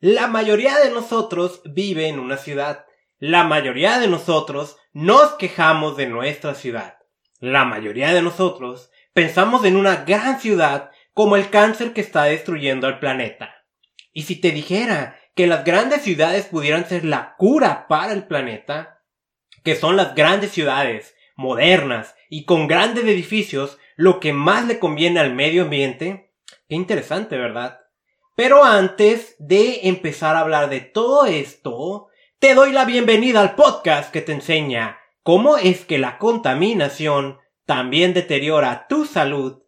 La mayoría de nosotros vive en una ciudad. La mayoría de nosotros nos quejamos de nuestra ciudad. La mayoría de nosotros pensamos en una gran ciudad como el cáncer que está destruyendo al planeta. Y si te dijera que las grandes ciudades pudieran ser la cura para el planeta, que son las grandes ciudades, modernas y con grandes edificios, lo que más le conviene al medio ambiente, qué interesante, ¿verdad? Pero antes de empezar a hablar de todo esto, te doy la bienvenida al podcast que te enseña cómo es que la contaminación también deteriora tu salud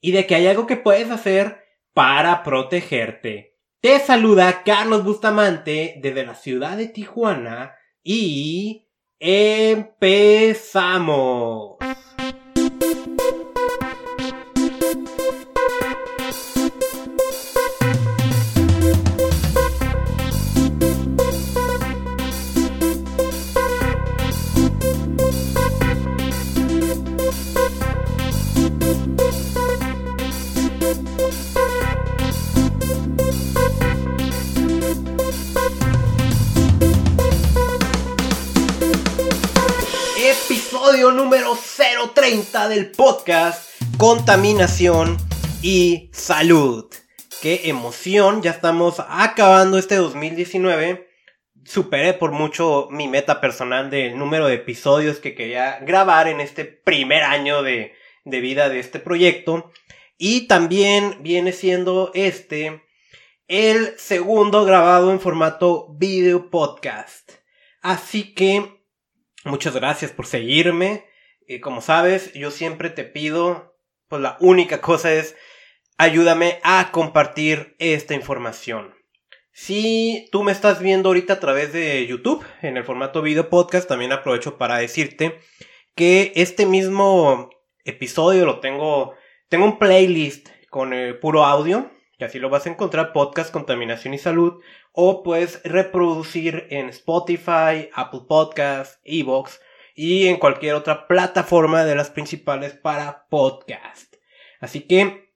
y de que hay algo que puedes hacer para protegerte. Te saluda Carlos Bustamante desde la ciudad de Tijuana y empezamos. Episodio número 030 del podcast Contaminación y Salud. Qué emoción, ya estamos acabando este 2019. Superé por mucho mi meta personal del número de episodios que quería grabar en este primer año de, de vida de este proyecto. Y también viene siendo este el segundo grabado en formato video podcast. Así que muchas gracias por seguirme. Y como sabes, yo siempre te pido, pues la única cosa es ayúdame a compartir esta información. Si tú me estás viendo ahorita a través de YouTube en el formato video podcast, también aprovecho para decirte que este mismo episodio lo tengo, tengo un playlist con el puro audio, que así lo vas a encontrar, podcast, contaminación y salud, o puedes reproducir en Spotify, Apple Podcasts, Evox y en cualquier otra plataforma de las principales para podcast. Así que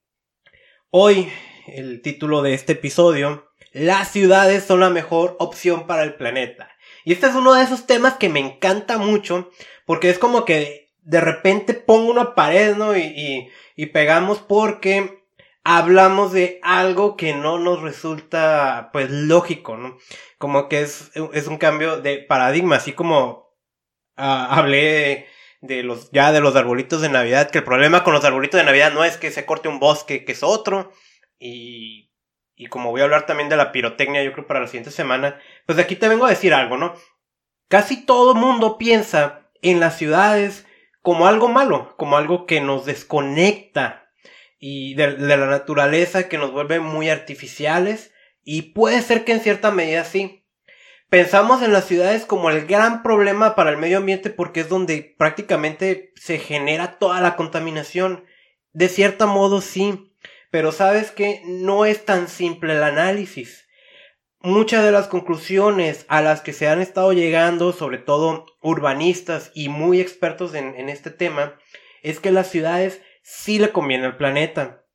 hoy el título de este episodio, las ciudades son la mejor opción para el planeta. Y este es uno de esos temas que me encanta mucho porque es como que de repente pongo una pared, ¿no? Y, y, y pegamos porque hablamos de algo que no nos resulta pues lógico, ¿no? Como que es, es un cambio de paradigma, así como uh, hablé de los ya de los arbolitos de Navidad, que el problema con los arbolitos de Navidad no es que se corte un bosque, que es otro, y, y como voy a hablar también de la pirotecnia, yo creo para la siguiente semana, pues aquí te vengo a decir algo, ¿no? Casi todo mundo piensa en las ciudades como algo malo, como algo que nos desconecta y de, la naturaleza que nos vuelve muy artificiales y puede ser que en cierta medida sí. Pensamos en las ciudades como el gran problema para el medio ambiente porque es donde prácticamente se genera toda la contaminación. De cierto modo sí, pero sabes que no es tan simple el análisis. Muchas de las conclusiones a las que se han estado llegando, sobre todo urbanistas y muy expertos en este tema, es que las ciudades sí le conviene al planeta.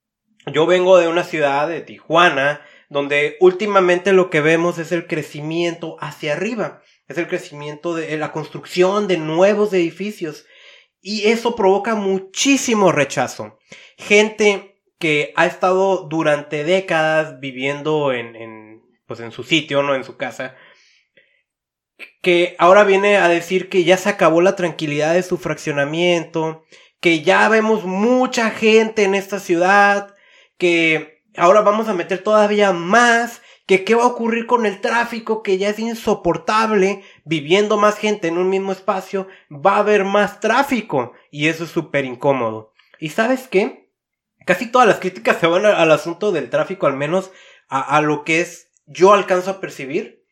Yo vengo de una ciudad de Tijuana, donde últimamente lo que vemos es el crecimiento hacia arriba, es el crecimiento de la construcción de nuevos edificios y eso provoca muchísimo rechazo. Gente que ha estado durante décadas viviendo en, en pues en su sitio, no en su casa, que ahora viene a decir que ya se acabó la tranquilidad de su fraccionamiento, que ya vemos mucha gente en esta ciudad, que ahora vamos a meter todavía más, que qué va a ocurrir con el tráfico que ya es insoportable, viviendo más gente en un mismo espacio, va a haber más tráfico y eso es súper incómodo. ¿Y sabes qué? Casi todas las críticas se van al asunto del tráfico, al menos a, lo que es yo alcanzo a percibir,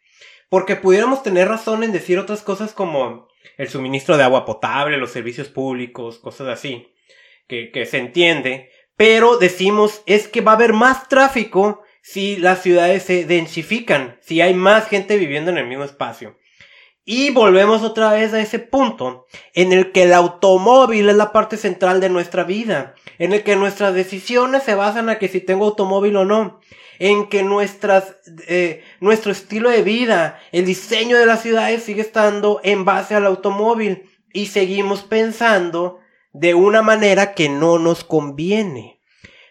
porque pudiéramos tener razón en decir otras cosas como el suministro de agua potable, los servicios públicos, cosas así, que, que se entiende, pero decimos es que va a haber más tráfico si las ciudades se densifican, si hay más gente viviendo en el mismo espacio. Y volvemos otra vez a ese punto en el que el automóvil es la parte central de nuestra vida, en el que nuestras decisiones se basan a que si tengo automóvil o no, en que nuestras, eh, nuestro estilo de vida, el diseño de las ciudades sigue estando en base al automóvil y seguimos pensando de una manera que no nos conviene.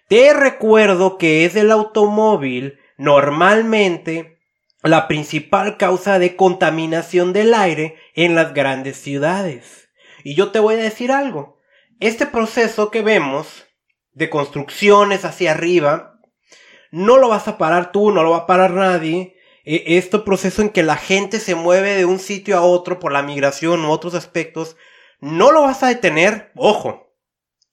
Te recuerdo que es el automóvil normalmente la principal causa de contaminación del aire en las grandes ciudades. Y yo te voy a decir algo. Este proceso que vemos de construcciones hacia arriba, no lo vas a parar tú, no lo va a parar nadie. E, este proceso en que la gente se mueve de un sitio a otro por la migración u otros aspectos, no lo vas a detener. Ojo,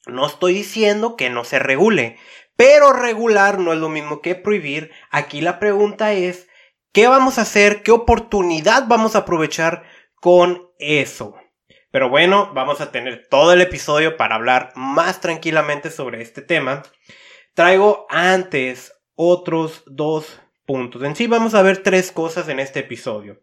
no estoy diciendo que no se regule, pero regular no es lo mismo que prohibir. Aquí la pregunta es, ¿qué vamos a hacer? ¿Qué oportunidad vamos a aprovechar con eso? Pero bueno, vamos a tener todo el episodio para hablar más tranquilamente sobre este tema. Traigo antes otros dos puntos. En sí vamos a ver tres cosas en este episodio.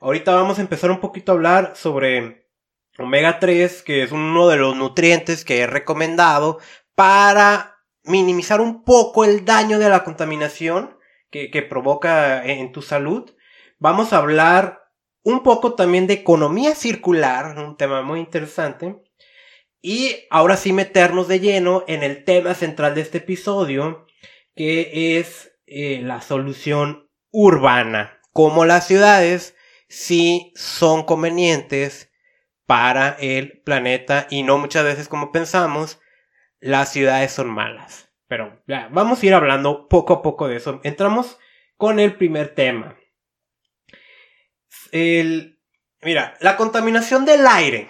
Ahorita vamos a empezar un poquito a hablar sobre omega 3, que es uno de los nutrientes que he recomendado para minimizar un poco el daño de la contaminación que, que provoca en tu salud. Vamos a hablar un poco también de economía circular, un tema muy interesante. Y ahora sí meternos de lleno en el tema central de este episodio, que es eh, la solución urbana. Como las ciudades sí son convenientes para el planeta y no muchas veces como pensamos, las ciudades son malas. Pero vamos a ir hablando poco a poco de eso. Entramos con el primer tema el, mira, la contaminación del aire,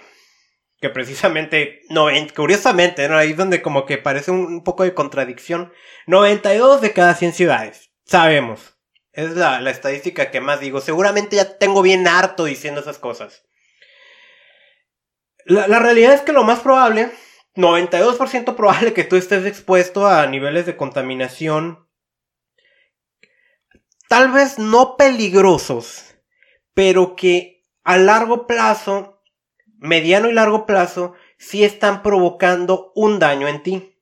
que precisamente, no, curiosamente, ¿no? ahí es donde como que parece un, poco de contradicción, 92 de cada 100 ciudades, sabemos. Es la, la estadística que más digo. Seguramente ya tengo bien harto diciendo esas cosas. La, la realidad es que lo más probable, 92% probable que tú estés expuesto a niveles de contaminación tal vez no peligrosos, pero que a largo plazo, mediano y largo plazo, sí están provocando un daño en ti.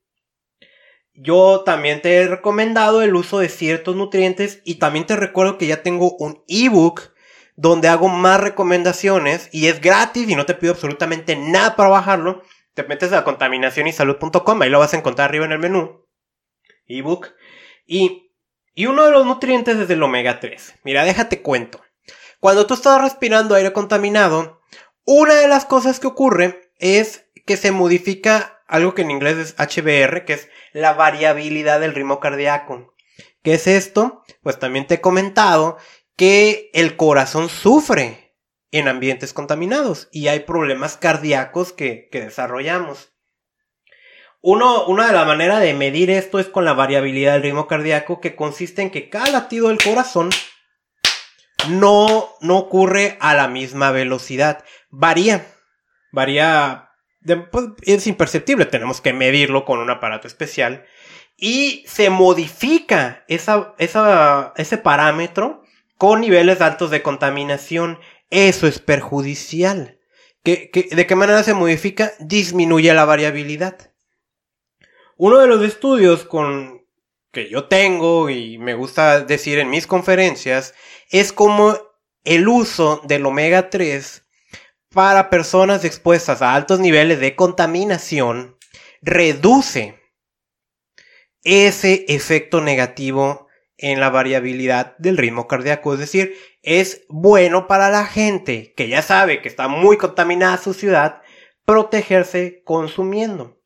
Yo también te he recomendado el uso de ciertos nutrientes y también te recuerdo que ya tengo un ebook donde hago más recomendaciones y es gratis y no te pido absolutamente nada para bajarlo. Te metes a contaminacionysalud.com, ahí lo vas a encontrar arriba en el menú. Ebook. Y, y uno de los nutrientes es el omega 3. Mira, déjate cuento. Cuando tú estás respirando aire contaminado, una de las cosas que ocurre es que se modifica algo que en inglés es HBR, que es la variabilidad del ritmo cardíaco. ¿Qué es esto? Pues también te he comentado que el corazón sufre en ambientes contaminados y hay problemas cardíacos que, desarrollamos. Uno, una de las maneras de medir esto es con la variabilidad del ritmo cardíaco que consiste en que cada latido del corazón no, no ocurre a la misma velocidad. Varía. Varía. Pues, es imperceptible. Tenemos que medirlo con un aparato especial. Y se modifica esa, esa, ese parámetro con niveles altos de contaminación. Eso es perjudicial. ¿De qué manera se modifica? Disminuye la variabilidad. Uno de los estudios con, que yo tengo y me gusta decir en mis conferencias es como el uso del omega 3 para personas expuestas a altos niveles de contaminación reduce ese efecto negativo en la variabilidad del ritmo cardíaco. Es decir, es bueno para la gente que ya sabe que está muy contaminada su ciudad protegerse consumiendo.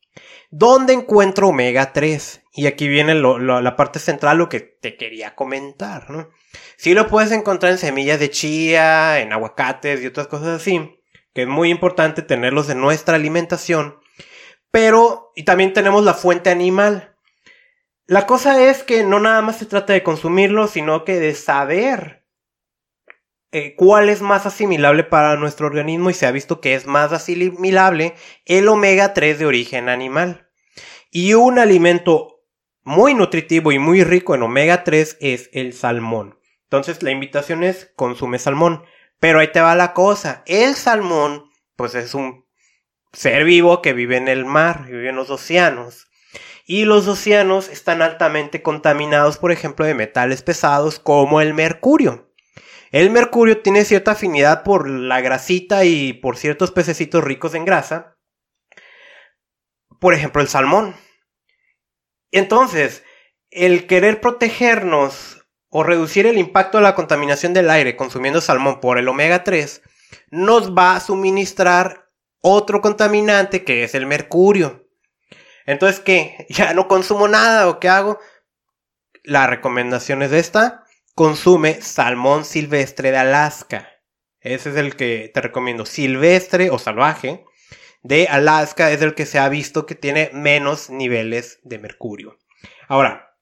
¿Dónde encuentro omega 3? Y aquí viene la parte central, lo que te quería comentar, ¿no? Sí lo puedes encontrar en semillas de chía, en aguacates y otras cosas así, que es muy importante tenerlos en nuestra alimentación. Pero, y también tenemos la fuente animal. La cosa es que no nada más se trata de consumirlo, sino que de saber eh, cuál es más asimilable para nuestro organismo y se ha visto que es más asimilable el omega 3 de origen animal. Y un alimento muy nutritivo y muy rico en omega 3 es el salmón. Entonces la invitación es consume salmón. Pero ahí te va la cosa. El salmón, pues es un ser vivo que vive en el mar, vive en los océanos. Y los océanos están altamente contaminados, por ejemplo, de metales pesados como el mercurio. El mercurio tiene cierta afinidad por la grasita y por ciertos pececitos ricos en grasa. Por ejemplo, el salmón. Entonces, el querer protegernos o reducir el impacto de la contaminación del aire consumiendo salmón por el omega 3 nos va a suministrar otro contaminante que es el mercurio. Entonces, ¿qué? ¿Ya no consumo nada o qué hago? La recomendación es esta. Consume salmón silvestre de Alaska. Ese es el que te recomiendo. Silvestre o salvaje de Alaska es el que se ha visto que tiene menos niveles de mercurio. Ahora,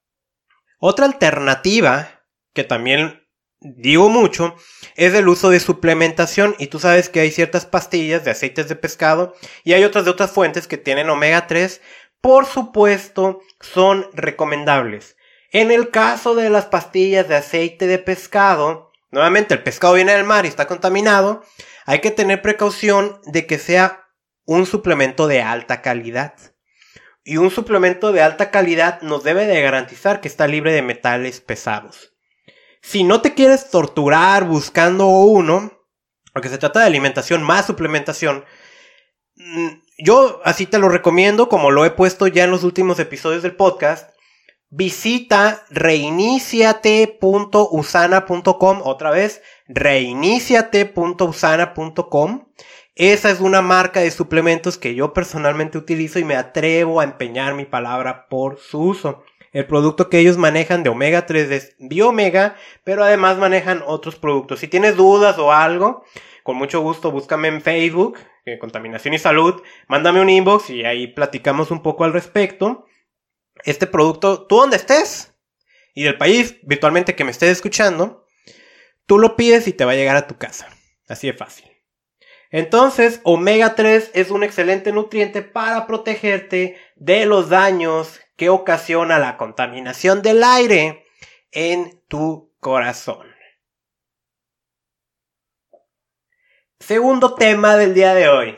otra alternativa que también digo mucho es el uso de suplementación y tú sabes que hay ciertas pastillas de aceites de pescado y hay otras de otras fuentes que tienen omega 3 por supuesto, son recomendables. En el caso de las pastillas de aceite de pescado, nuevamente el pescado viene del mar y está contaminado, hay que tener precaución de que sea un suplemento de alta calidad. Y un suplemento de alta calidad nos debe de garantizar que está libre de metales pesados. Si no te quieres torturar buscando uno, porque se trata de alimentación más suplementación, mm, yo así te lo recomiendo, como lo he puesto ya en los últimos episodios del podcast. Visita reiniciate.usana.com otra vez, reiniciate.usana.com. Esa es una marca de suplementos que yo personalmente utilizo y me atrevo a empeñar mi palabra por su uso. El producto que ellos manejan de omega 3 es Biomega, pero además manejan otros productos. Si tienes dudas o algo, con mucho gusto búscame en Facebook, eh, Contaminación y Salud, mándame un inbox y ahí platicamos un poco al respecto. Este producto, tú donde estés y del país virtualmente que me estés escuchando, tú lo pides y te va a llegar a tu casa. Así de fácil. Entonces, omega 3 es un excelente nutriente para protegerte de los daños que ocasiona la contaminación del aire en tu corazón. Segundo tema del día de hoy.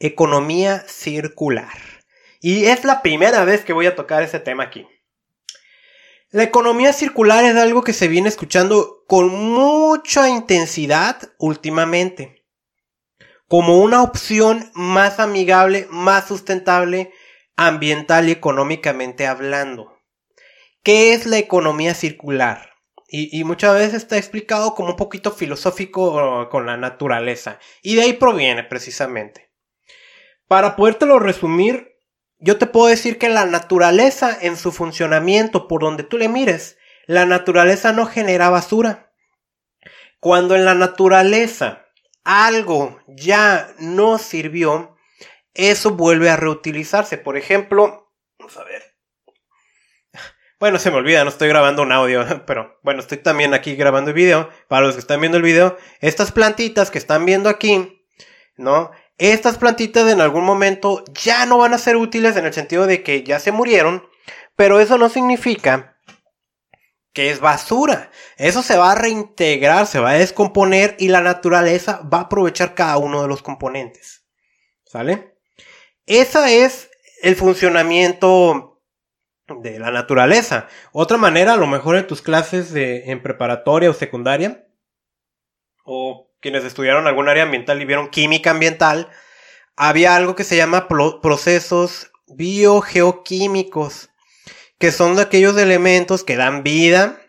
Economía circular. Y es la primera vez que voy a tocar ese tema aquí. La economía circular es algo que se viene escuchando con mucha intensidad últimamente. Como una opción más amigable, más sustentable, ambiental y económicamente hablando. ¿Qué es la economía circular? Y, muchas veces está explicado como un poquito filosófico con la naturaleza. Y de ahí proviene precisamente. Para podértelo resumir, yo te puedo decir que la naturaleza en su funcionamiento, por donde tú le mires, la naturaleza no genera basura. Cuando en la naturaleza algo ya no sirvió, eso vuelve a reutilizarse. Por ejemplo, vamos a ver. Bueno, se me olvida, no estoy grabando un audio, pero bueno, estoy también aquí grabando el video. Para los que están viendo el video, estas plantitas que están viendo aquí, ¿no? Estas plantitas en algún momento ya no van a ser útiles en el sentido de que ya se murieron, pero eso no significa que es basura. Eso se va a reintegrar, se va a descomponer y la naturaleza va a aprovechar cada uno de los componentes. ¿Sale? Esa es el funcionamiento de la naturaleza. Otra manera, a lo mejor en tus clases de, en preparatoria o secundaria, o quienes estudiaron algún área ambiental y vieron química ambiental, había algo que se llama procesos biogeoquímicos, que son de aquellos elementos que dan vida,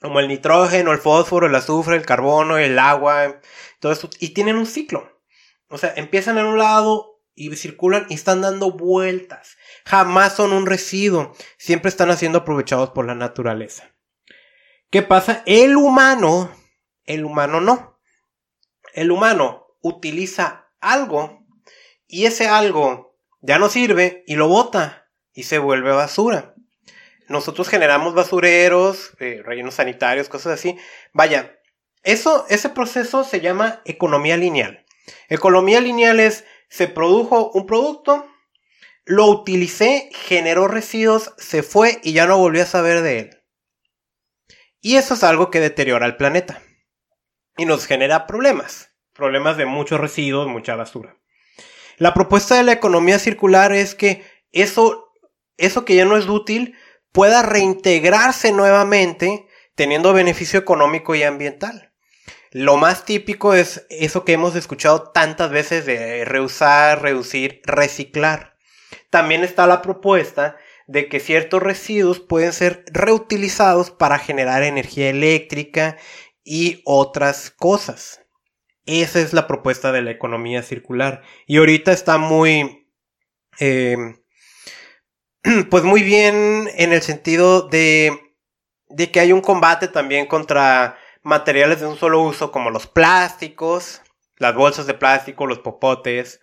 como el nitrógeno, el fósforo, el azufre, el carbono, el agua, todo eso, y tienen un ciclo. O sea, empiezan en un lado y circulan y están dando vueltas jamás son un residuo, siempre están siendo aprovechados por la naturaleza. ¿Qué pasa? El humano, el humano no. El humano utiliza algo y ese algo ya no sirve y lo bota y se vuelve basura. Nosotros generamos basureros, eh, rellenos sanitarios, cosas así. Vaya, eso, ese proceso se llama economía lineal. Economía lineal es, se produjo un producto, lo utilicé, generó residuos, se fue y ya no volví a saber de él. Y eso es algo que deteriora el planeta. Y nos genera problemas. Problemas de muchos residuos, mucha basura. La propuesta de la economía circular es que eso eso que ya no es útil pueda reintegrarse nuevamente teniendo beneficio económico y ambiental. Lo más típico es eso que hemos escuchado tantas veces de reusar, reducir, reciclar. También está la propuesta de que ciertos residuos pueden ser reutilizados para generar energía eléctrica y otras cosas. Esa es la propuesta de la economía circular. Y ahorita está muy, eh, pues muy bien en el sentido de, de que hay un combate también contra materiales de un solo uso como los plásticos, las bolsas de plástico, los popotes,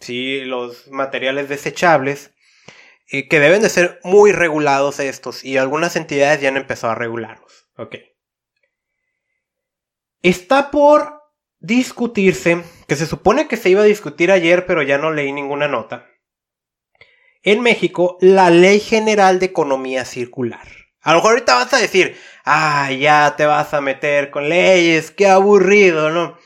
¿sí? los materiales desechables que deben de ser muy regulados estos y algunas entidades ya han empezado a regularlos. Ok. Está por discutirse, que se supone que se iba a discutir ayer, pero ya no leí ninguna nota. En México, la Ley General de Economía Circular. A lo mejor ahorita vas a decir, ah, ya te vas a meter con leyes, qué aburrido, ¿no?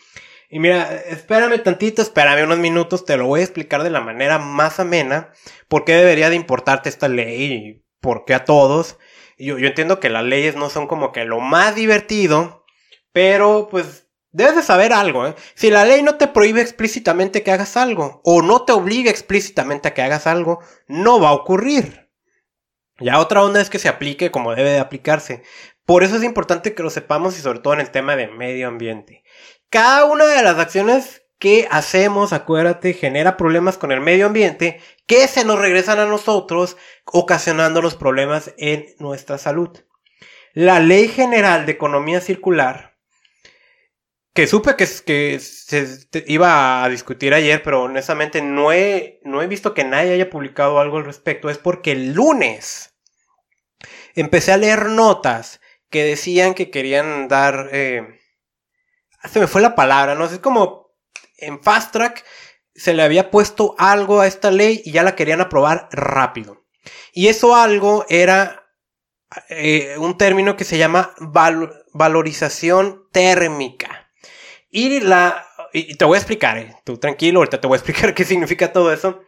Y mira, espérame tantito, espérame unos minutos, te lo voy a explicar de la manera más amena, por qué debería de importarte esta ley y por qué a todos. Yo, yo entiendo que las leyes no son como que lo más divertido, pero pues debes de saber algo, ¿eh? Si la ley no te prohíbe explícitamente que hagas algo, o no te obliga explícitamente a que hagas algo, no va a ocurrir. Ya otra onda es que se aplique como debe de aplicarse. Por eso es importante que lo sepamos y sobre todo en el tema de medio ambiente. Cada una de las acciones que hacemos, acuérdate, genera problemas con el medio ambiente que se nos regresan a nosotros, ocasionando los problemas en nuestra salud. La Ley General de Economía Circular, que supe que, se iba a discutir ayer, pero honestamente no he, no he visto que nadie haya publicado algo al respecto, es porque el lunes empecé a leer notas que decían que querían dar... Eh, se me fue la palabra, ¿no? Es como en Fast Track se le había puesto algo a esta ley y ya la querían aprobar rápido. Y eso algo era eh, un término que se llama valorización térmica. Y la... Y te voy a explicar, eh, tú tranquilo, ahorita te voy a explicar qué significa todo eso.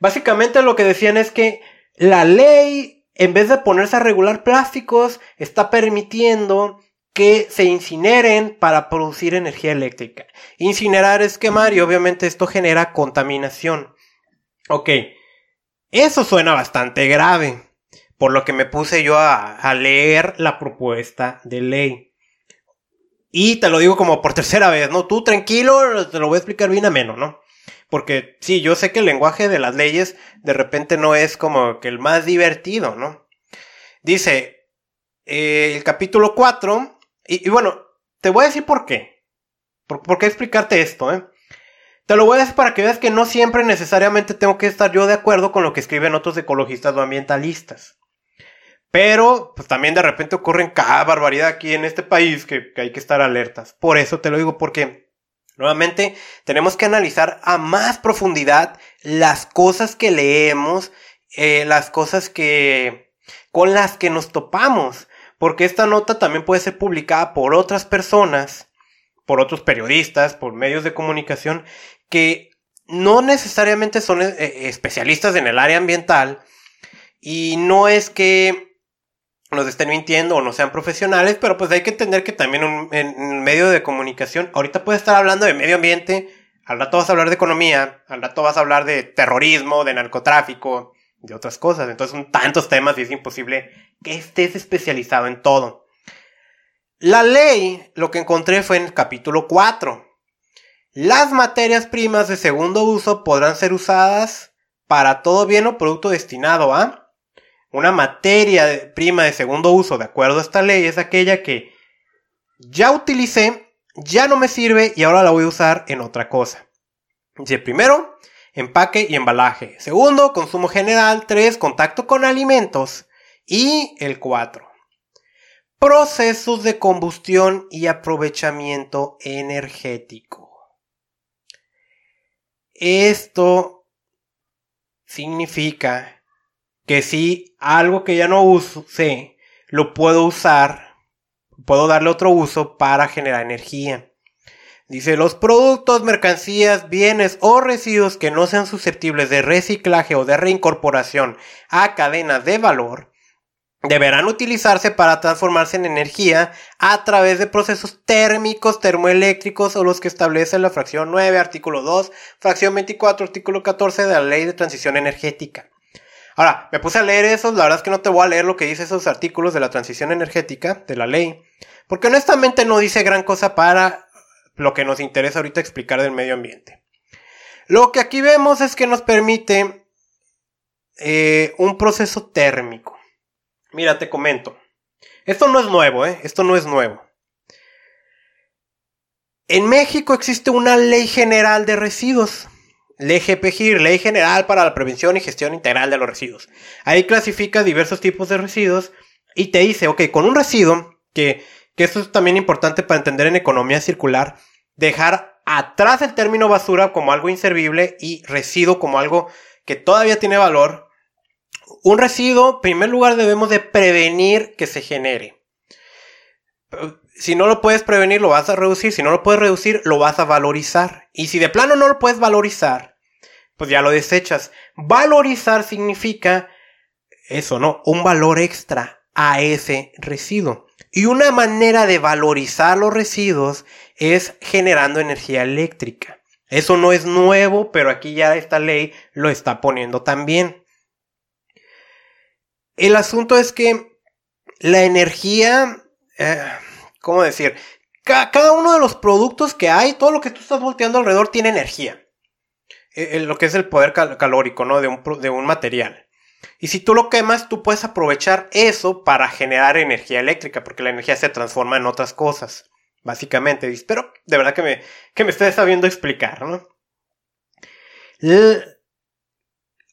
Básicamente lo que decían es que la ley, en vez de ponerse a regular plásticos, está permitiendo que se incineren para producir energía eléctrica. Incinerar es quemar y obviamente esto genera contaminación. Ok, eso suena bastante grave, por lo que me puse yo a, leer la propuesta de ley. Y te lo digo como por tercera vez, ¿no? Tú tranquilo, te lo voy a explicar bien ameno, ¿no? Porque sí, yo sé que el lenguaje de las leyes de repente no es como que el más divertido, ¿no? Dice, eh, el capítulo 4 y, bueno, te voy a decir por qué. Por, qué explicarte esto, ¿eh? Te lo voy a decir para que veas que no siempre necesariamente tengo que estar yo de acuerdo con lo que escriben otros ecologistas o ambientalistas. Pero, pues también de repente ocurren cada barbaridad aquí en este país que, hay que estar alertas. Por eso te lo digo, porque nuevamente tenemos que analizar a más profundidad las cosas que leemos, eh, las cosas que con las que nos topamos porque esta nota también puede ser publicada por otras personas, por otros periodistas, por medios de comunicación, que no necesariamente son eh, especialistas en el área ambiental y no es que nos estén mintiendo o no sean profesionales, pero pues hay que entender que también en un medio de comunicación, ahorita puedes estar hablando de medio ambiente, al rato vas a hablar de economía, al rato vas a hablar de terrorismo, de narcotráfico, de otras cosas. Entonces son tantos temas y es imposible que estés especializado en todo. La ley, lo que encontré fue en el capítulo 4. Las materias primas de segundo uso podrán ser usadas para todo bien o producto destinado a una materia prima de segundo uso, de acuerdo a esta ley, es aquella que ya utilicé, ya no me sirve y ahora la voy a usar en otra cosa. Dice primero, empaque y embalaje. Segundo, consumo general. Tres, contacto con alimentos. Y el cuatro, procesos de combustión y aprovechamiento energético. Esto significa que si algo que ya no uso, sé, lo puedo usar, puedo darle otro uso para generar energía. Dice, los productos, mercancías, bienes o residuos que no sean susceptibles de reciclaje o de reincorporación a cadenas de valor deberán utilizarse para transformarse en energía a través de procesos térmicos, termoeléctricos o los que establece la fracción 9, artículo 2, fracción 24, artículo 14 de la Ley de Transición Energética. Ahora, me puse a leer esos, la verdad es que no te voy a leer lo que dice esos artículos de la transición energética, de la ley, porque honestamente no dice gran cosa para lo que nos interesa ahorita explicar del medio ambiente. Lo que aquí vemos es que nos permite eh, un proceso térmico. Mira, te comento. Esto no es nuevo, ¿eh? Esto no es nuevo. En México existe una ley general de residuos. Ley GPGIR, Ley General para la Prevención y Gestión Integral de los Residuos. Ahí clasifica diversos tipos de residuos y te dice, ok, con un residuo, que, que esto es también importante para entender en economía circular, dejar atrás el término basura como algo inservible y residuo como algo que todavía tiene valor un residuo, en primer lugar, debemos de prevenir que se genere. Si no lo puedes prevenir, lo vas a reducir. Si no lo puedes reducir, lo vas a valorizar. Y si de plano no lo puedes valorizar, pues ya lo desechas. Valorizar significa eso, ¿no? Un valor extra a ese residuo. Y una manera de valorizar los residuos es generando energía eléctrica. Eso no es nuevo, pero aquí ya esta ley lo está poniendo también. El asunto es que la energía, eh, ¿cómo decir? Cada, uno de los productos que hay, todo lo que tú estás volteando alrededor tiene energía. Eh, lo que es el poder calórico, ¿no? De un, de un material. Y si tú lo quemas, tú puedes aprovechar eso para generar energía eléctrica, porque la energía se transforma en otras cosas, básicamente. Espero de verdad que me, que me estés sabiendo explicar, ¿no?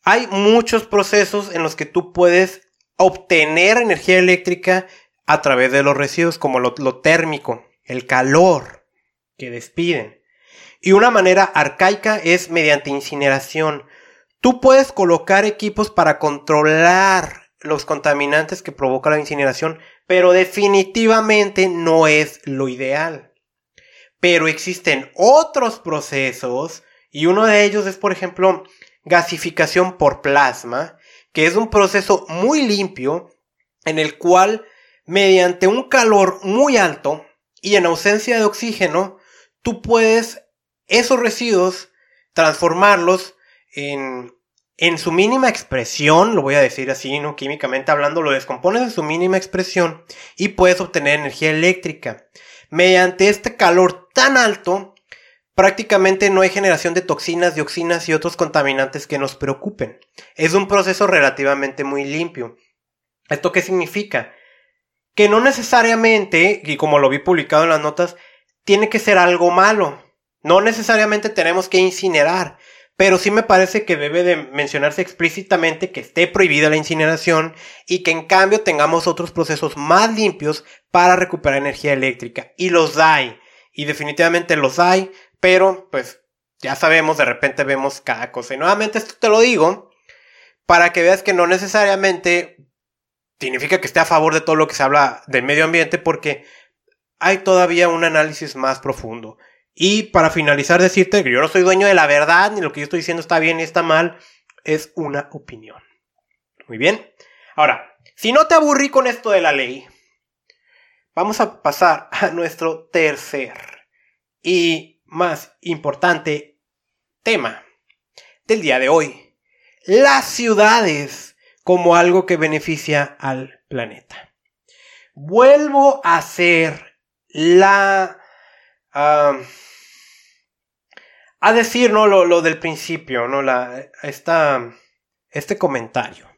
hay muchos procesos en los que tú puedes obtener energía eléctrica a través de los residuos, como lo, térmico, el calor que despiden. Y una manera arcaica es mediante incineración. Tú puedes colocar equipos para controlar los contaminantes que provoca la incineración, pero definitivamente no es lo ideal. Pero existen otros procesos, y uno de ellos es, por ejemplo, gasificación por plasma, que es un proceso muy limpio en el cual mediante un calor muy alto y en ausencia de oxígeno, tú puedes esos residuos transformarlos en, en su mínima expresión, lo voy a decir así, ¿no? Químicamente hablando, lo descompones en su mínima expresión y puedes obtener energía eléctrica. Mediante este calor tan alto, prácticamente no hay generación de toxinas, dioxinas y otros contaminantes que nos preocupen. Es un proceso relativamente muy limpio. ¿Esto qué significa? Que no necesariamente, y como lo vi publicado en las notas, tiene que ser algo malo. No necesariamente tenemos que incinerar, pero sí me parece que debe de mencionarse explícitamente que esté prohibida la incineración y que en cambio tengamos otros procesos más limpios para recuperar energía eléctrica. Y los hay. Y definitivamente los hay pero pues ya sabemos, de repente vemos cada cosa. Y nuevamente esto te lo digo para que veas que no necesariamente significa que esté a favor de todo lo que se habla del medio ambiente porque hay todavía un análisis más profundo. Y para finalizar decirte que yo no soy dueño de la verdad, ni lo que yo estoy diciendo está bien ni está mal, es una opinión. Muy bien. Ahora, si no te aburrí con esto de la ley, vamos a pasar a nuestro tercer y más importante tema del día de hoy. Las ciudades como algo que beneficia al planeta. Vuelvo a hacer la... a decir, ¿no? Lo, del principio, ¿no? La, esta, este comentario.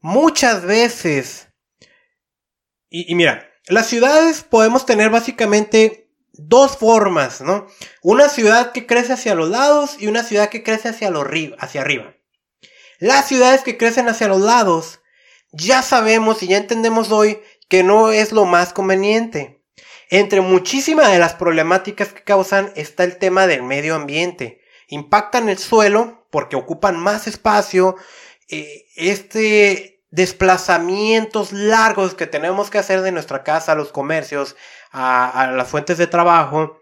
Muchas veces... y mira, las ciudades podemos tener básicamente dos formas, ¿no? Una ciudad que crece hacia los lados y una ciudad que crece hacia, hacia arriba. Las ciudades que crecen hacia los lados, ya sabemos y ya entendemos hoy que no es lo más conveniente. Entre muchísimas de las problemáticas que causan está el tema del medio ambiente. Impactan el suelo porque ocupan más espacio. Eh, este desplazamientos largos que tenemos que hacer de nuestra casa a los comercios, a, las fuentes de trabajo,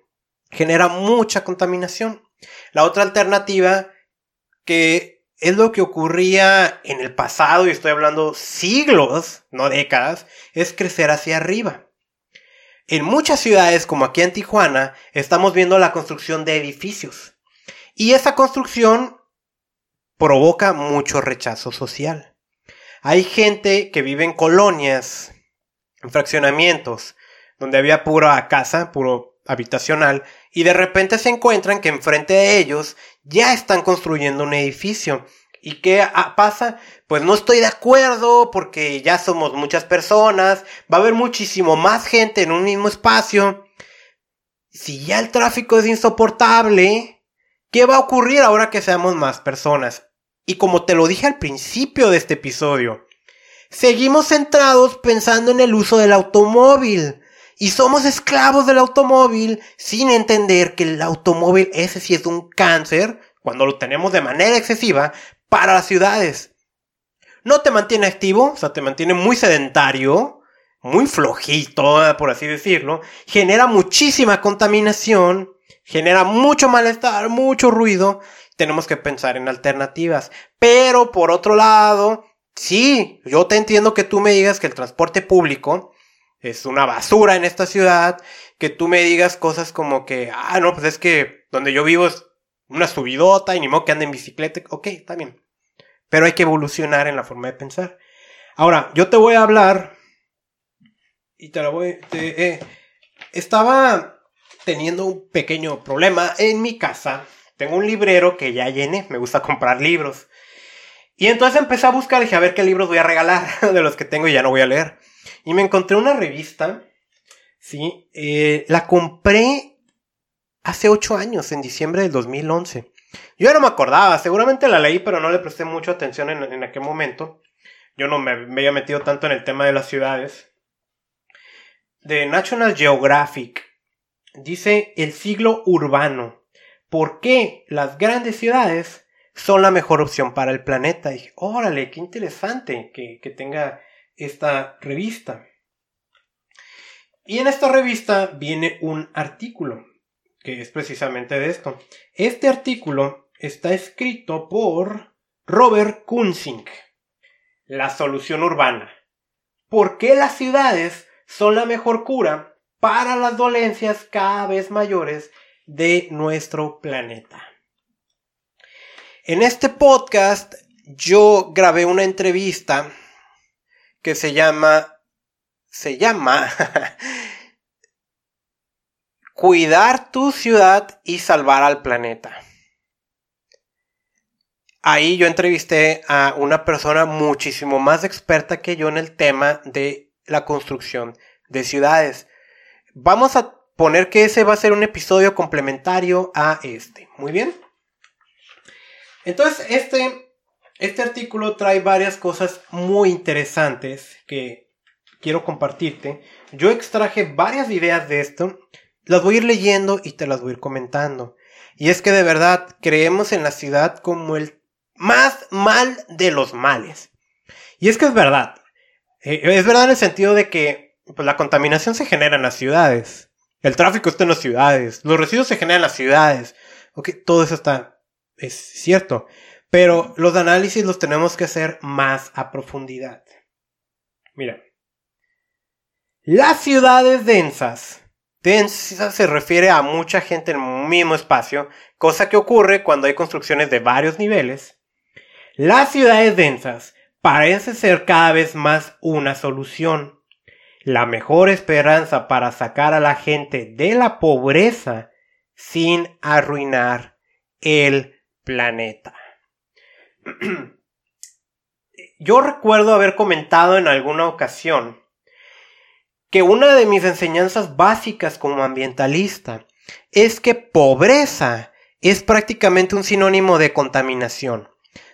genera mucha contaminación. La otra alternativa que es lo que ocurría en el pasado, y estoy hablando siglos, no décadas, es crecer hacia arriba. En muchas ciudades, como aquí en Tijuana, estamos viendo la construcción de edificios. Y esa construcción provoca mucho rechazo social. Hay gente que vive en colonias, en fraccionamientos, donde había pura casa, puro habitacional, y de repente se encuentran que enfrente de ellos ya están construyendo un edificio. ¿Y qué pasa? Pues no estoy de acuerdo porque ya somos muchas personas, va a haber muchísimo más gente en un mismo espacio. Si ya el tráfico es insoportable, ¿qué va a ocurrir ahora que seamos más personas? Y como te lo dije al principio de este episodio, seguimos centrados pensando en el uso del automóvil. Y somos esclavos del automóvil sin entender que el automóvil ese sí es un cáncer cuando lo tenemos de manera excesiva para las ciudades. No te mantiene activo, o sea, te mantiene muy sedentario, muy flojito, por así decirlo. Genera muchísima contaminación, genera mucho malestar, mucho ruido. Tenemos que pensar en alternativas. Pero por otro lado, sí, yo te entiendo que tú me digas que el transporte público es una basura en esta ciudad, que tú me digas cosas como que, ah, no, pues es que donde yo vivo es una subidota y ni modo que ande en bicicleta. Ok, está bien. Pero hay que evolucionar en la forma de pensar. Ahora, yo te voy a hablar y te la voy... eh, estaba teniendo un pequeño problema en mi casa. Tengo un librero que ya llené, me gusta comprar libros. Y entonces empecé a buscar, dije, a ver qué libros voy a regalar de los que tengo y ya no voy a leer. Y me encontré una revista, ¿sí? Eh, la compré hace 8 años, en diciembre del 2011. Yo ya no me acordaba, seguramente la leí, pero no le presté mucha atención en, aquel momento. Yo no me, me había metido tanto en el tema de las ciudades. De National Geographic. Dice el siglo urbano. ¿Por qué las grandes ciudades son la mejor opción para el planeta? Y dije, órale, qué interesante que, que tenga esta revista. Y en esta revista viene un artículo, que es precisamente de esto. Este artículo está escrito por Robert Kunzing, La solución urbana. ¿Por qué las ciudades son la mejor cura para las dolencias cada vez mayores de nuestro planeta? En este podcast yo grabé una entrevista que se llama, se llama Cuidar tu ciudad y salvar al planeta. Ahí yo entrevisté a una persona muchísimo más experta que yo en el tema de la construcción de ciudades. Vamos a poner que ese va a ser un episodio complementario a este. Muy bien. Entonces, este este artículo trae varias cosas muy interesantes que quiero compartirte. Yo extraje varias ideas de esto, las voy a ir leyendo y te las voy a ir comentando. Y es que de verdad creemos en la ciudad como el más mal de los males. Y es que es verdad. Eh, es verdad en el sentido de que pues, la contaminación se genera en las ciudades. El tráfico está en las ciudades. Los residuos se generan en las ciudades. Ok, todo eso está. Es cierto. Pero los análisis los tenemos que hacer más a profundidad. Mira. Las ciudades densas. Densas se refiere a mucha gente en un mismo espacio, cosa que ocurre cuando hay construcciones de varios niveles. Las ciudades densas parecen ser cada vez más una solución. La mejor esperanza para sacar a la gente de la pobreza sin arruinar el planeta. Yo recuerdo haber comentado en alguna ocasión que una de mis enseñanzas básicas como ambientalista es que pobreza es prácticamente un sinónimo de contaminación.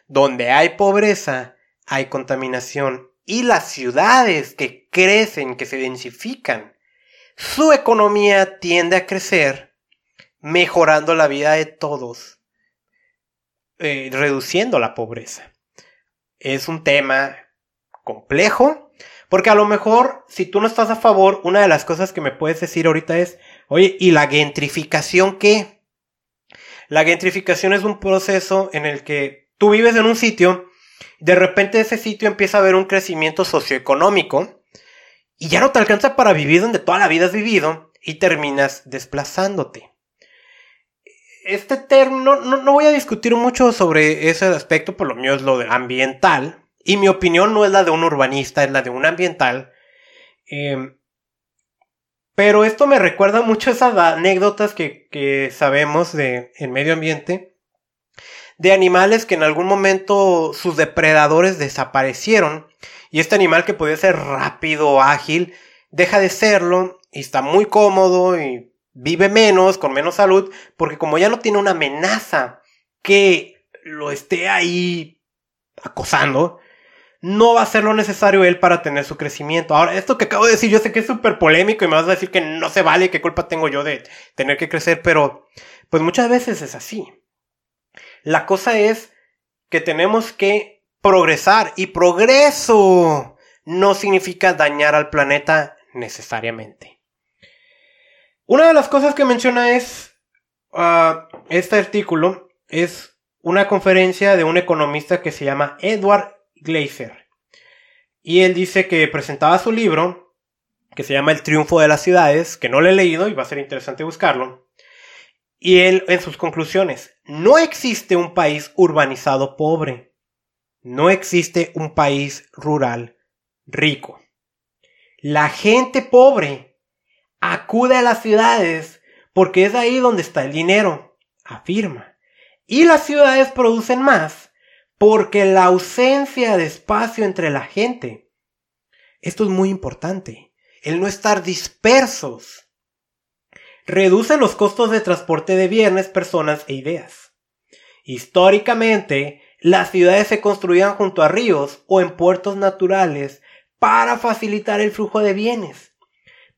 Donde hay pobreza, hay contaminación. Y las ciudades que crecen, que se densifican, su economía tiende a crecer, mejorando la vida de todos eh, reduciendo la pobreza. Es un tema complejo, porque a lo mejor si tú no estás a favor, una de las cosas que me puedes decir ahorita es, Oye, ¿y la gentrificación qué? La gentrificación es un proceso en el que tú vives en un sitio, de repente ese sitio empieza a haber un crecimiento socioeconómico y ya no te alcanza para vivir donde toda la vida has vivido y terminas desplazándote. Este término, no, voy a discutir mucho sobre ese aspecto, por lo mío es lo de ambiental, y mi opinión no es la de un urbanista, es la de un ambiental. Eh, pero esto me recuerda mucho a esas anécdotas que, sabemos de el medio ambiente. De animales que en algún momento sus depredadores desaparecieron. Y este animal que podía ser rápido, ágil, deja de serlo y está muy cómodo y vive menos, con menos salud, porque como ya no tiene una amenaza que lo esté ahí acosando, no va a ser lo necesario él para tener su crecimiento. Ahora, esto que acabo de decir, yo sé que es súper polémico y me vas a decir que no se vale, qué culpa tengo yo de tener que crecer, pero pues muchas veces es así. La cosa es que tenemos que progresar y progreso no significa dañar al planeta necesariamente. Una de las cosas que menciona es uh, este artículo es una conferencia de un economista que se llama Edward Glazer. Y él dice que presentaba su libro, que se llama El triunfo de las ciudades, que no lo he leído y va a ser interesante buscarlo. Y él en sus conclusiones, no existe un país urbanizado pobre. No existe un país rural rico. La gente pobre acude a las ciudades porque es ahí donde está el dinero, afirma. Y las ciudades producen más porque la ausencia de espacio entre la gente. Esto es muy importante. El no estar dispersos. Reduce los costos de transporte de bienes, personas e ideas. Históricamente, las ciudades se construían junto a ríos o en puertos naturales para facilitar el flujo de bienes.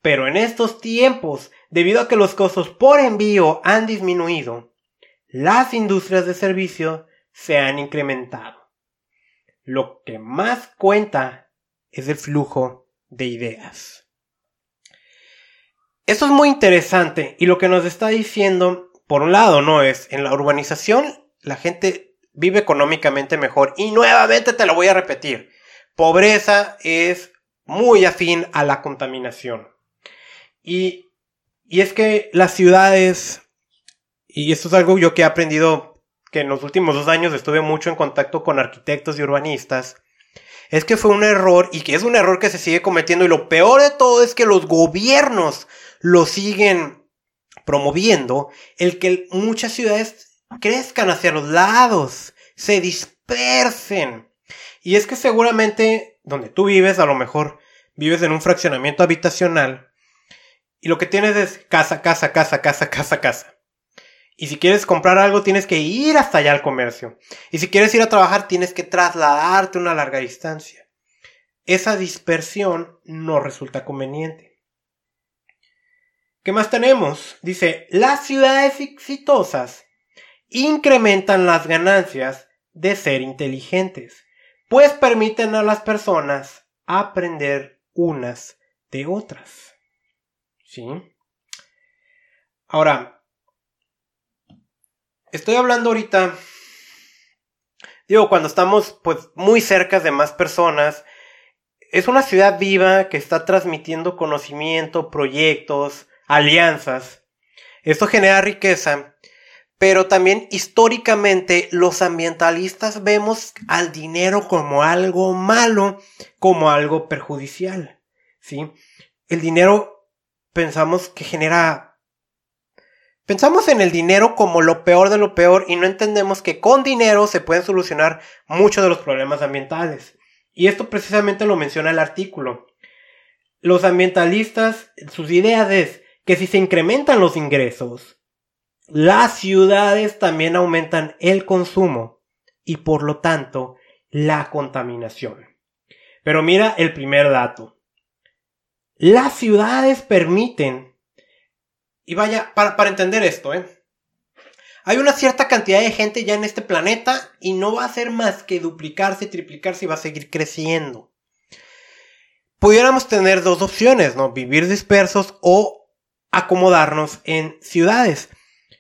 Pero en estos tiempos, debido a que los costos por envío han disminuido, las industrias de servicio se han incrementado. Lo que más cuenta es el flujo de ideas. Esto es muy interesante y lo que nos está diciendo, por un lado, no es en la urbanización la gente vive económicamente mejor y nuevamente te lo voy a repetir. Pobreza es muy afín a la contaminación. Y, y es que las ciudades, y esto es algo yo que he aprendido que en los últimos dos años estuve mucho en contacto con arquitectos y urbanistas, es que fue un error y que es un error que se sigue cometiendo y lo peor de todo es que los gobiernos lo siguen promoviendo, el que muchas ciudades crezcan hacia los lados, se dispersen. Y es que seguramente donde tú vives, a lo mejor vives en un fraccionamiento habitacional y lo que tienes es casa, casa, casa, casa, casa, casa. Y si quieres comprar algo, tienes que ir hasta allá al comercio. Y si quieres ir a trabajar, tienes que trasladarte una larga distancia. Esa dispersión no resulta conveniente. ¿Qué más tenemos? Dice, las ciudades exitosas incrementan las ganancias de ser inteligentes, pues permiten a las personas aprender unas de otras. ¿Sí? Ahora, estoy hablando ahorita, digo, cuando estamos pues muy cerca de más personas, es una ciudad viva que está transmitiendo conocimiento, proyectos, alianzas. Esto genera riqueza, pero también históricamente los ambientalistas vemos al dinero como algo malo, como algo perjudicial. ¿sí? El dinero pensamos que genera Pensamos en el dinero como lo peor de lo peor y no entendemos que con dinero se pueden solucionar muchos de los problemas ambientales. Y esto precisamente lo menciona el artículo. Los ambientalistas, sus ideas es que si se incrementan los ingresos, las ciudades también aumentan el consumo y por lo tanto la contaminación. Pero mira el primer dato. Las ciudades permiten y vaya, para, entender esto, ¿eh? Hay una cierta cantidad de gente ya en este planeta y no va a hacer más que duplicarse, triplicarse y va a seguir creciendo. Pudiéramos tener dos opciones, ¿no? Vivir dispersos o acomodarnos en ciudades.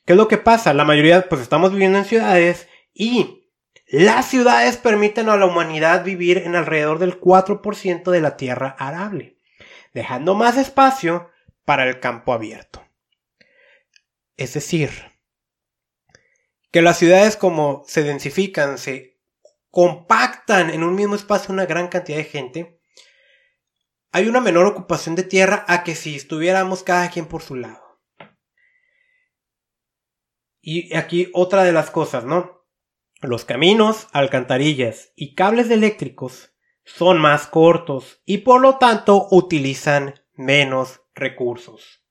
¿Qué es lo que pasa? La mayoría pues estamos viviendo en ciudades y las ciudades permiten a la humanidad vivir en alrededor del 4% de la tierra arable, dejando más espacio para el campo abierto. Es decir, que las ciudades como se densifican, se compactan en un mismo espacio una gran cantidad de gente, hay una menor ocupación de tierra a que si estuviéramos cada quien por su lado. Y aquí otra de las cosas, ¿no? Los caminos, alcantarillas y cables eléctricos son más cortos y por lo tanto utilizan menos recursos.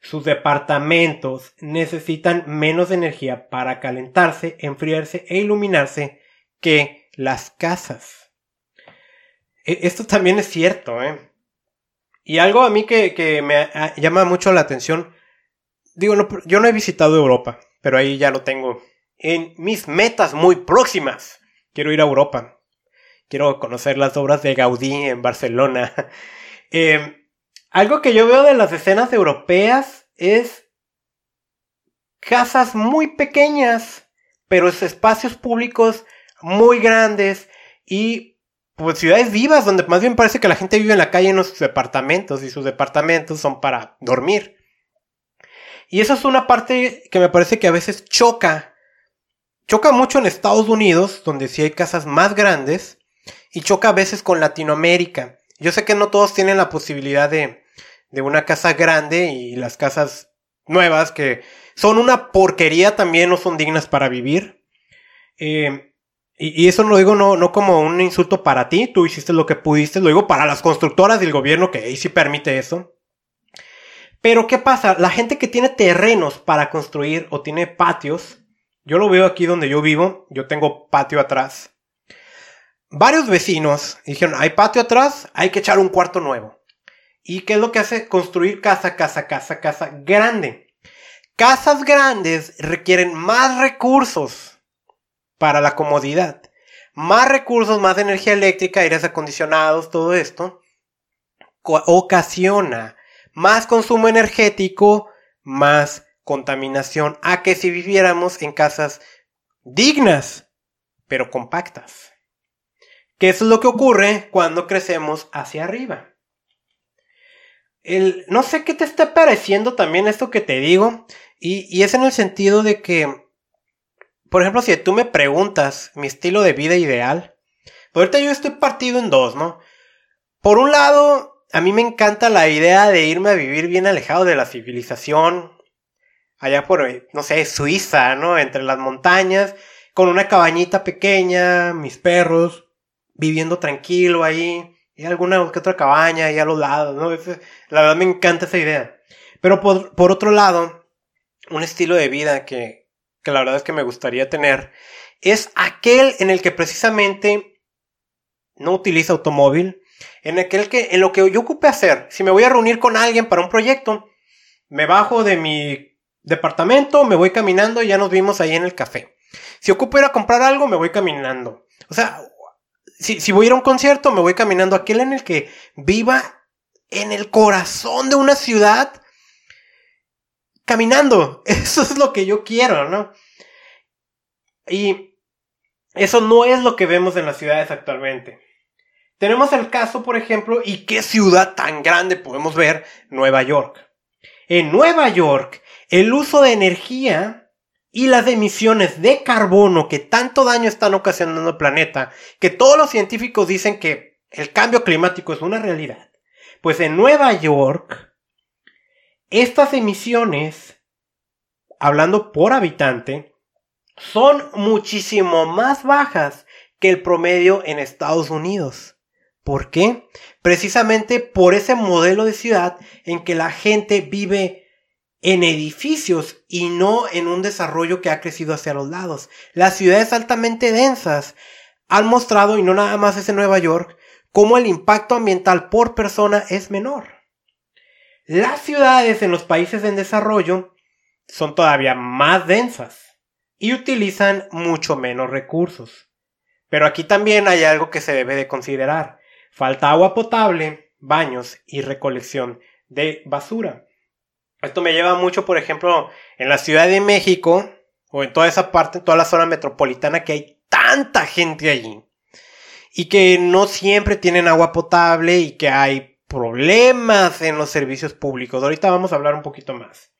Sus departamentos necesitan menos energía para calentarse, enfriarse e iluminarse que las casas. E, esto también es cierto, ¿eh? Y algo a mí que, me llama mucho la atención, digo, yo no he visitado Europa, pero ahí ya lo tengo en mis metas muy próximas. Quiero ir a Europa. Quiero conocer las obras de Gaudí en Barcelona. Em, algo que yo veo de las escenas europeas es casas muy pequeñas, pero espacios públicos muy grandes y pues ciudades vivas donde más bien parece que la gente vive en la calle en sus departamentos y sus departamentos son para dormir. Y eso es una parte que me parece que a veces choca. Choca mucho en Estados Unidos, donde sí hay casas más grandes, y choca a veces con Latinoamérica. Yo sé que no todos tienen la posibilidad de, de una casa grande y las casas nuevas que son una porquería también no son dignas para vivir. Eh, y, eso lo digo no, no como un insulto para ti, tú hiciste lo que pudiste, lo digo para las constructoras del gobierno que ahí sí permite eso. Pero ¿qué pasa? La gente que tiene terrenos para construir o tiene patios, yo lo veo aquí donde yo vivo, yo tengo patio atrás. Varios vecinos dijeron, hay patio atrás, hay que echar un cuarto nuevo. ¿Y qué es lo que hace? Construir casa, casa, casa, casa grande. Casas grandes requieren más recursos para la comodidad. Más recursos, más energía eléctrica, aires acondicionados, todo esto ocasiona más consumo energético, más contaminación, a que si viviéramos en casas dignas, pero compactas. ¿Qué es lo que ocurre cuando crecemos hacia arriba? El, no sé qué te está pareciendo también esto que te digo, y, y es en el sentido de que por ejemplo, si tú me preguntas mi estilo de vida ideal, pues ahorita yo estoy partido en dos, ¿no? Por un lado, a mí me encanta la idea de irme a vivir bien alejado de la civilización, allá por, no sé, Suiza, ¿no? Entre las montañas, con una cabañita pequeña, mis perros, viviendo tranquilo ahí, y alguna que otra cabaña ahí a los lados, ¿no? la verdad me encanta esa idea. Pero por, por otro lado, un estilo de vida que, que la verdad es que me gustaría tener, es aquel en el que precisamente no utiliza automóvil, en aquel que, en lo que yo ocupe hacer, si me voy a reunir con alguien para un proyecto, me bajo de mi departamento, me voy caminando y ya nos vimos ahí en el café. Si ocupo ir a comprar algo, me voy caminando. O sea, si, si voy a ir a un concierto, me voy caminando. Aquel en el que viva en el corazón de una ciudad caminando. Eso es lo que yo quiero, ¿no? Y eso no es lo que vemos en las ciudades actualmente. Tenemos el caso, por ejemplo, y qué ciudad tan grande podemos ver, Nueva York. En Nueva York, el uso de energía y las emisiones de carbono que tanto daño están ocasionando al planeta, que todos los científicos dicen que el cambio climático es una realidad. Pues en Nueva York, estas emisiones, hablando por habitante, son muchísimo más bajas que el promedio en Estados Unidos. ¿Por qué? Precisamente por ese modelo de ciudad en que la gente vive en edificios y no en un desarrollo que ha crecido hacia los lados. Las ciudades altamente densas han mostrado, y no nada más es en Nueva York, cómo el impacto ambiental por persona es menor. Las ciudades en los países en desarrollo son todavía más densas y utilizan mucho menos recursos. Pero aquí también hay algo que se debe de considerar. Falta agua potable, baños y recolección de basura. Esto me lleva mucho, por ejemplo, en la Ciudad de México, o en toda esa parte, en toda la zona metropolitana, que hay tanta gente allí. Y que no siempre tienen agua potable y que hay problemas en los servicios públicos. Ahorita vamos a hablar un poquito más.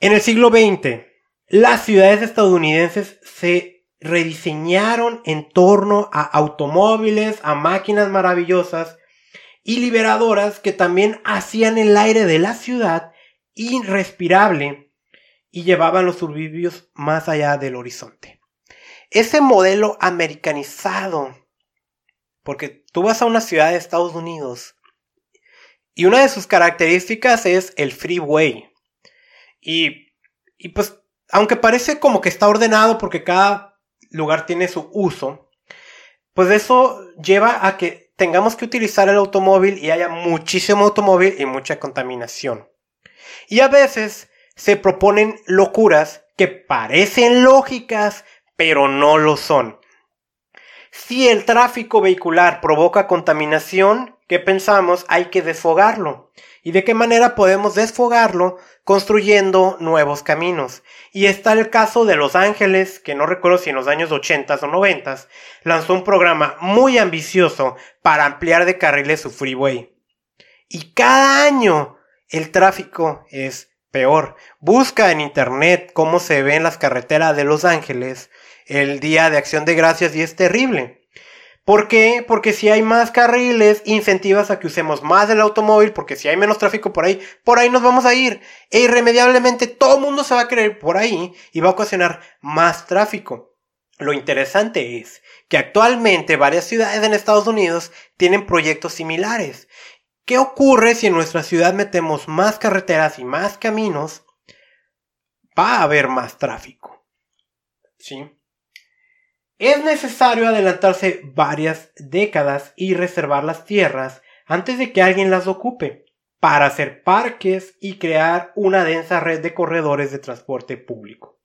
En el siglo XX, las ciudades estadounidenses se rediseñaron en torno a automóviles, a máquinas maravillosas y liberadoras que también hacían el aire de la ciudad irrespirable y llevaban los suburbios más allá del horizonte. Ese modelo americanizado, porque tú vas a una ciudad de Estados Unidos y una de sus características es el freeway. Y, y pues, aunque parece como que está ordenado porque cada lugar tiene su uso, pues eso lleva a que tengamos que utilizar el automóvil y haya muchísimo automóvil y mucha contaminación. Y a veces se proponen locuras que parecen lógicas, pero no lo son. Si el tráfico vehicular provoca contaminación, ¿qué pensamos? Hay que desfogarlo. ¿Y de qué manera podemos desfogarlo? Construyendo nuevos caminos. Y está el caso de Los Ángeles, que no recuerdo si en los años 80 o 90 lanzó un programa muy ambicioso para ampliar de carriles su freeway. Y cada año el tráfico es peor. Busca en internet cómo se ven las carreteras de Los Ángeles el día de acción de gracias y es terrible. ¿Por qué? Porque si hay más carriles, incentivas a que usemos más el automóvil, porque si hay menos tráfico por ahí, por ahí nos vamos a ir. E irremediablemente todo el mundo se va a querer por ahí y va a ocasionar más tráfico. Lo interesante es que actualmente varias ciudades en Estados Unidos tienen proyectos similares. ¿Qué ocurre si en nuestra ciudad metemos más carreteras y más caminos? Va a haber más tráfico. ¿Sí? Es necesario adelantarse varias décadas y reservar las tierras antes de que alguien las ocupe para hacer parques y crear una densa red de corredores de transporte público.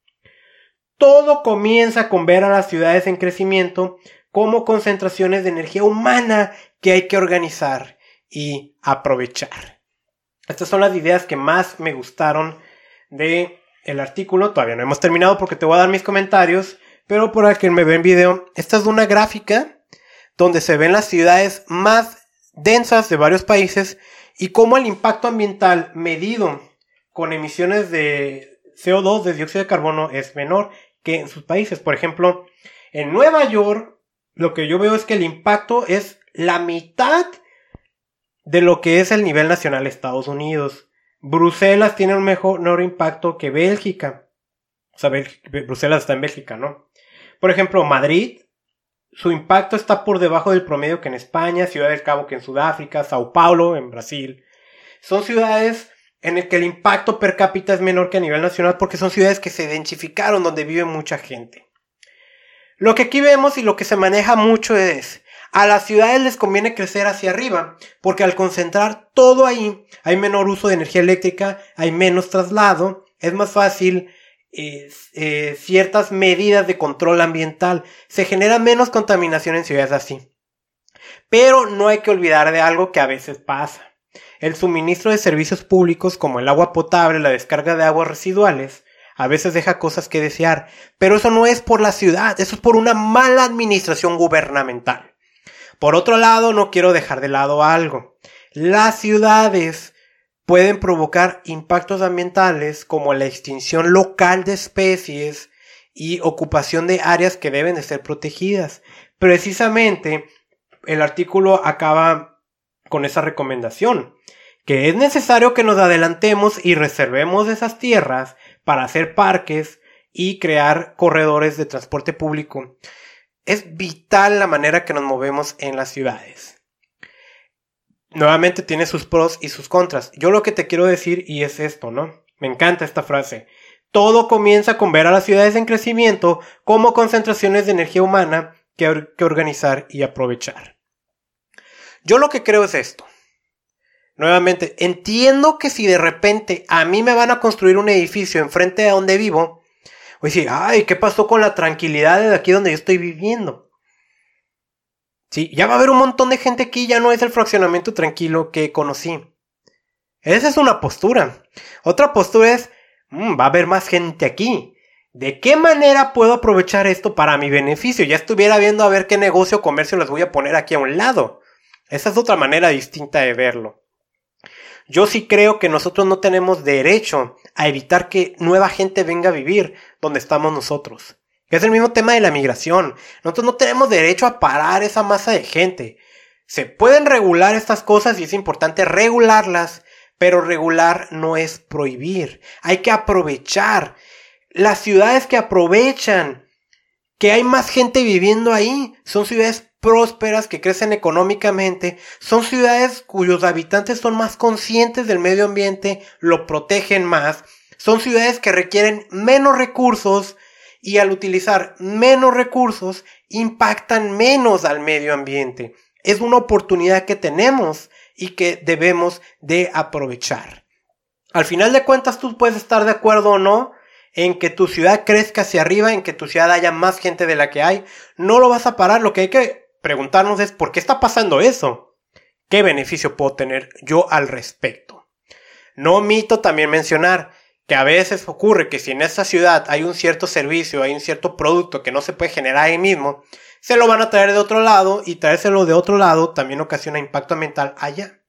Todo comienza con ver a las ciudades en crecimiento como concentraciones de energía humana que hay que organizar y aprovechar. Estas son las ideas que más me gustaron de el artículo. Todavía no hemos terminado porque te voy a dar mis comentarios pero por que me ven video, esta es una gráfica donde se ven las ciudades más densas de varios países y cómo el impacto ambiental medido con emisiones de CO2, de dióxido de carbono, es menor que en sus países. Por ejemplo, en Nueva York, lo que yo veo es que el impacto es la mitad de lo que es el nivel nacional de Estados Unidos. Bruselas tiene un mejor impacto que Bélgica. O sea, Bruselas está en Bélgica, ¿no? Por ejemplo, Madrid, su impacto está por debajo del promedio que en España, Ciudad del Cabo que en Sudáfrica, Sao Paulo en Brasil. Son ciudades en las que el impacto per cápita es menor que a nivel nacional porque son ciudades que se identificaron donde vive mucha gente. Lo que aquí vemos y lo que se maneja mucho es a las ciudades les conviene crecer hacia arriba, porque al concentrar todo ahí hay menor uso de energía eléctrica, hay menos traslado, es más fácil eh, ciertas medidas de control ambiental. Se genera menos contaminación en ciudades así. Pero no hay que olvidar de algo que a veces pasa. El suministro de servicios públicos como el agua potable, la descarga de aguas residuales, a veces deja cosas que desear. Pero eso no es por la ciudad, eso es por una mala administración gubernamental. Por otro lado, no quiero dejar de lado algo. Las ciudades pueden provocar impactos ambientales como la extinción local de especies y ocupación de áreas que deben de ser protegidas. Precisamente, el artículo acaba con esa recomendación, que es necesario que nos adelantemos y reservemos esas tierras para hacer parques y crear corredores de transporte público. Es vital la manera que nos movemos en las ciudades nuevamente tiene sus pros y sus contras. Yo lo que te quiero decir y es esto, ¿no? Me encanta esta frase. Todo comienza con ver a las ciudades en crecimiento como concentraciones de energía humana que, que organizar y aprovechar. Yo lo que creo es esto. Nuevamente, entiendo que si de repente a mí me van a construir un edificio enfrente de donde vivo, a decir, ay, ¿qué pasó con la tranquilidad de aquí donde yo estoy viviendo? Sí, ya va a haber un montón de gente aquí, ya no es el fraccionamiento tranquilo que conocí. Esa es una postura. Otra postura es, mm, va a haber más gente aquí. ¿De qué manera puedo aprovechar esto para mi beneficio? Ya estuviera viendo a ver qué negocio o comercio les voy a poner aquí a un lado. Esa es otra manera distinta de verlo. Yo sí creo que nosotros no tenemos derecho a evitar que nueva gente venga a vivir donde estamos nosotros. Es el mismo tema de la migración. Nosotros no tenemos derecho a parar esa masa de gente. Se pueden regular estas cosas y es importante regularlas, pero regular no es prohibir. Hay que aprovechar las ciudades que aprovechan que hay más gente viviendo ahí son ciudades prósperas que crecen económicamente, son ciudades cuyos habitantes son más conscientes del medio ambiente, lo protegen más, son ciudades que requieren menos recursos y al utilizar menos recursos impactan menos al medio ambiente. Es una oportunidad que tenemos y que debemos de aprovechar. Al final de cuentas tú puedes estar de acuerdo o no, en que tu ciudad crezca hacia arriba, en que tu ciudad haya más gente de la que hay, no lo vas a parar. Lo que hay que preguntarnos es ¿por qué está pasando eso? ¿Qué beneficio puedo tener yo al respecto? No omito también mencionar que a veces ocurre que si en esa ciudad hay un cierto servicio, hay un cierto producto que no se puede generar ahí mismo, se lo van a traer de otro lado y traérselo de otro lado también ocasiona impacto ambiental allá.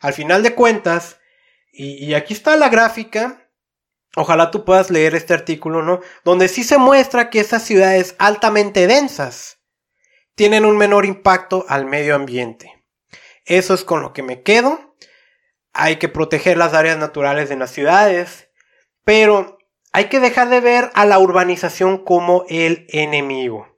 Al final de cuentas, y, y aquí está la gráfica, Ojalá tú puedas leer este artículo, ¿no? Donde sí se muestra que esas ciudades altamente densas tienen un menor impacto al medio ambiente. Eso es con lo que me quedo. Hay que proteger las áreas naturales de las ciudades, pero hay que dejar de ver a la urbanización como el enemigo.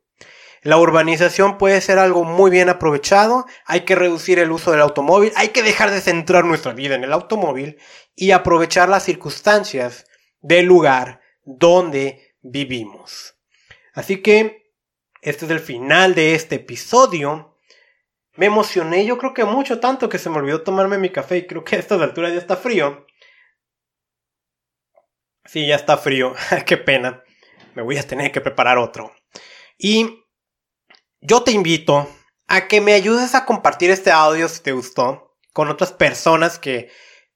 La urbanización puede ser algo muy bien aprovechado, hay que reducir el uso del automóvil, hay que dejar de centrar nuestra vida en el automóvil y aprovechar las circunstancias del lugar donde vivimos. Así que este es el final de este episodio. Me emocioné, yo creo que mucho tanto que se me olvidó tomarme mi café y creo que a estas alturas ya está frío. Sí, ya está frío, qué pena. Me voy a tener que preparar otro. Y yo te invito a que me ayudes a compartir este audio si te gustó con otras personas que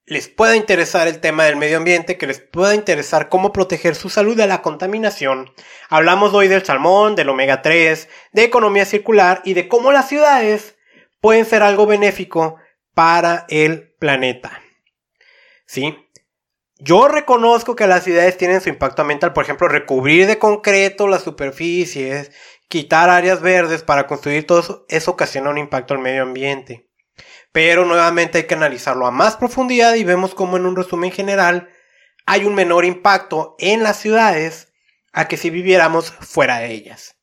les pueda interesar el tema del medio ambiente, que les pueda interesar cómo proteger su salud de la contaminación. Hablamos hoy del salmón, del omega 3, de economía circular y de cómo las ciudades pueden ser algo benéfico para el planeta. ¿Sí? Yo reconozco que las ciudades tienen su impacto ambiental, por ejemplo, recubrir de concreto las superficies, quitar áreas verdes para construir todo eso, eso ocasiona un impacto al medio ambiente pero nuevamente hay que analizarlo a más profundidad y vemos como en un resumen general hay un menor impacto en las ciudades a que si viviéramos fuera de ellas.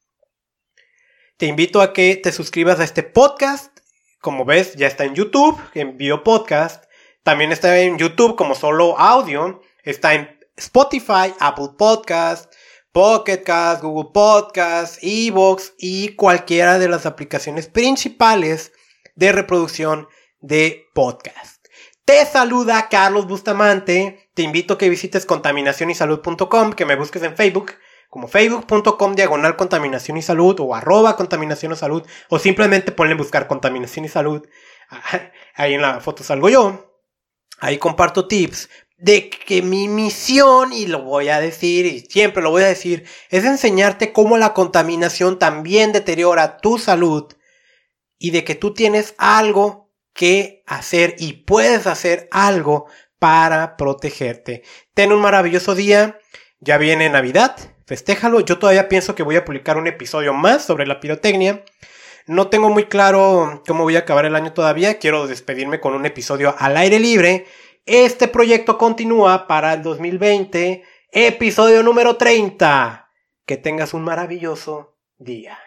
Te invito a que te suscribas a este podcast. Como ves, ya está en YouTube, en video podcast. También está en YouTube como solo audio. Está en Spotify, Apple Podcast, Pocket Cast, Google Podcast, Evox y cualquiera de las aplicaciones principales de reproducción de podcast. Te saluda Carlos Bustamante. Te invito a que visites contaminacionysalud.com, que me busques en Facebook como facebook.com diagonal contaminación y salud o arroba contaminación y salud o simplemente ponle buscar contaminación y salud. Ahí en la foto salgo yo. Ahí comparto tips de que mi misión, y lo voy a decir y siempre lo voy a decir, es enseñarte cómo la contaminación también deteriora tu salud y de que tú tienes algo que hacer y puedes hacer algo para protegerte. Ten un maravilloso día. Ya viene Navidad. Festéjalo. Yo todavía pienso que voy a publicar un episodio más sobre la pirotecnia. No tengo muy claro cómo voy a acabar el año todavía. Quiero despedirme con un episodio al aire libre. Este proyecto continúa para el 2020. Episodio número 30. Que tengas un maravilloso día.